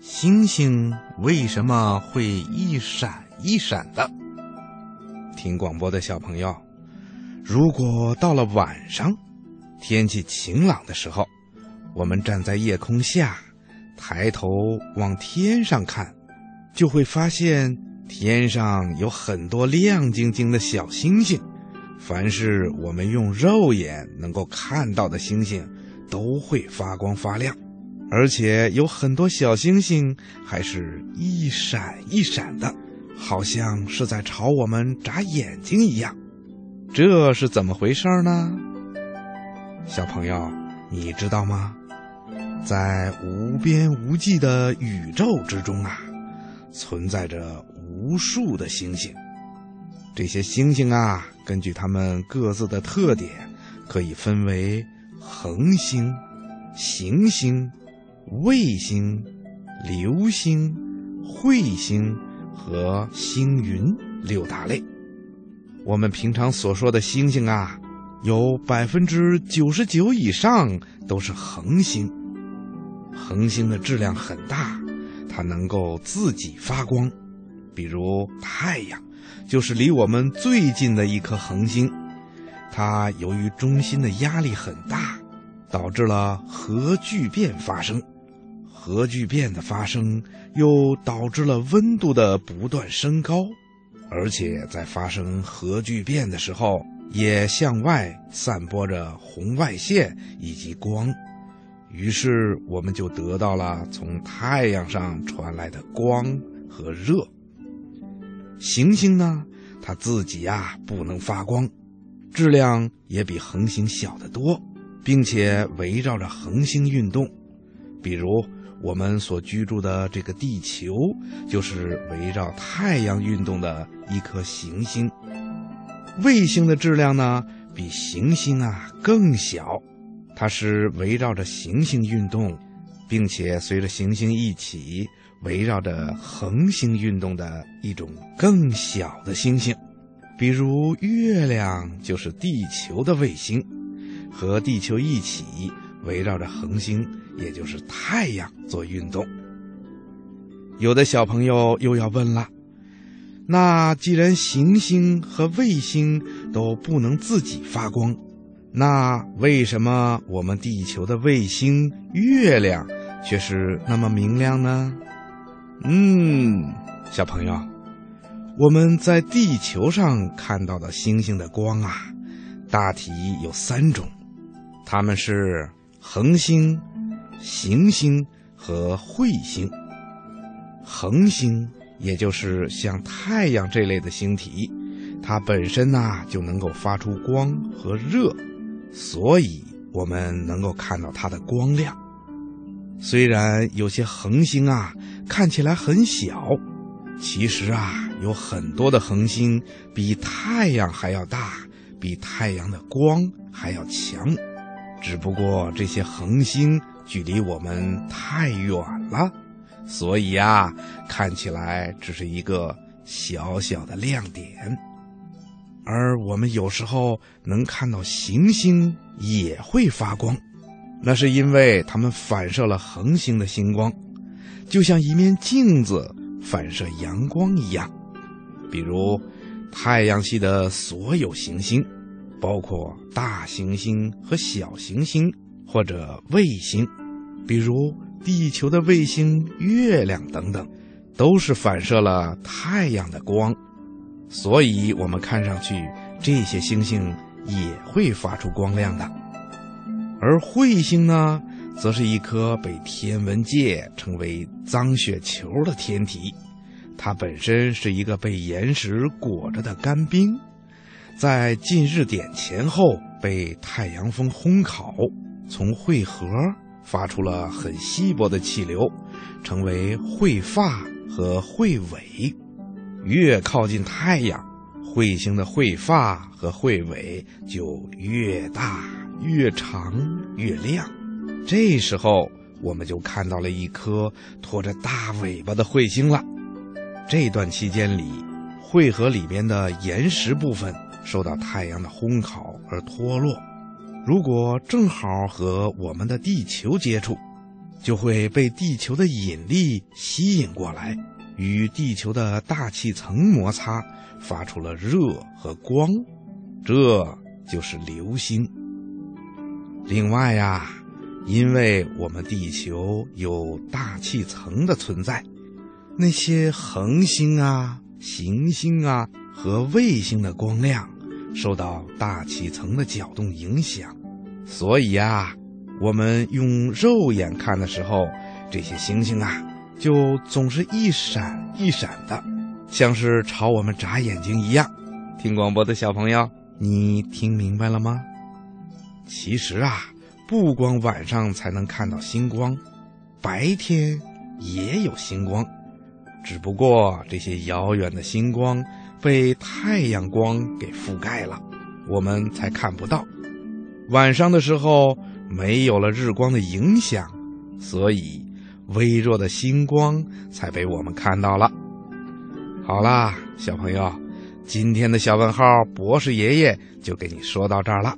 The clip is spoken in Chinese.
星星为什么会一闪一闪的？听广播的小朋友，如果到了晚上，天气晴朗的时候，我们站在夜空下，抬头往天上看，就会发现天上有很多亮晶晶的小星星。凡是我们用肉眼能够看到的星星，都会发光发亮。而且有很多小星星还是一闪一闪的，好像是在朝我们眨眼睛一样。这是怎么回事呢？小朋友，你知道吗？在无边无际的宇宙之中啊，存在着无数的星星。这些星星啊，根据它们各自的特点，可以分为恒星、行星。卫星、流星、彗星和星云六大类。我们平常所说的星星啊，有百分之九十九以上都是恒星。恒星的质量很大，它能够自己发光。比如太阳，就是离我们最近的一颗恒星。它由于中心的压力很大，导致了核聚变发生。核聚变的发生又导致了温度的不断升高，而且在发生核聚变的时候，也向外散播着红外线以及光，于是我们就得到了从太阳上传来的光和热。行星呢，它自己呀不能发光，质量也比恒星小得多，并且围绕着恒星运动，比如。我们所居住的这个地球，就是围绕太阳运动的一颗行星。卫星的质量呢，比行星啊更小，它是围绕着行星运动，并且随着行星一起围绕着恒星运动的一种更小的星星。比如月亮就是地球的卫星，和地球一起围绕着恒星。也就是太阳做运动。有的小朋友又要问了：那既然行星和卫星都不能自己发光，那为什么我们地球的卫星月亮却是那么明亮呢？嗯，小朋友，我们在地球上看到的星星的光啊，大体有三种，它们是恒星。行星和彗星，恒星也就是像太阳这类的星体，它本身呢就能够发出光和热，所以我们能够看到它的光亮。虽然有些恒星啊看起来很小，其实啊有很多的恒星比太阳还要大，比太阳的光还要强，只不过这些恒星。距离我们太远了，所以呀，看起来只是一个小小的亮点。而我们有时候能看到行星也会发光，那是因为它们反射了恒星的星光，就像一面镜子反射阳光一样。比如，太阳系的所有行星，包括大行星和小行星。或者卫星，比如地球的卫星、月亮等等，都是反射了太阳的光，所以我们看上去这些星星也会发出光亮的。而彗星呢，则是一颗被天文界称为“脏雪球”的天体，它本身是一个被岩石裹着的干冰，在近日点前后被太阳风烘烤。从彗核发出了很稀薄的气流，成为彗发和彗尾。越靠近太阳，彗星的彗发和彗尾就越大、越长、越亮。这时候，我们就看到了一颗拖着大尾巴的彗星了。这段期间里，彗核里面的岩石部分受到太阳的烘烤而脱落。如果正好和我们的地球接触，就会被地球的引力吸引过来，与地球的大气层摩擦，发出了热和光，这就是流星。另外呀，因为我们地球有大气层的存在，那些恒星啊、行星啊和卫星的光亮受到大气层的搅动影响，所以呀，我们用肉眼看的时候，这些星星啊就总是一闪一闪的，像是朝我们眨眼睛一样。听广播的小朋友，你听明白了吗？其实啊，不光晚上才能看到星光，白天也有星光，只不过这些遥远的星光被太阳光给覆盖了，我们才看不到。晚上的时候没有了日光的影响，所以微弱的星光才被我们看到了。好啦，小朋友，今天的小问号博士爷爷就给你说到这儿了。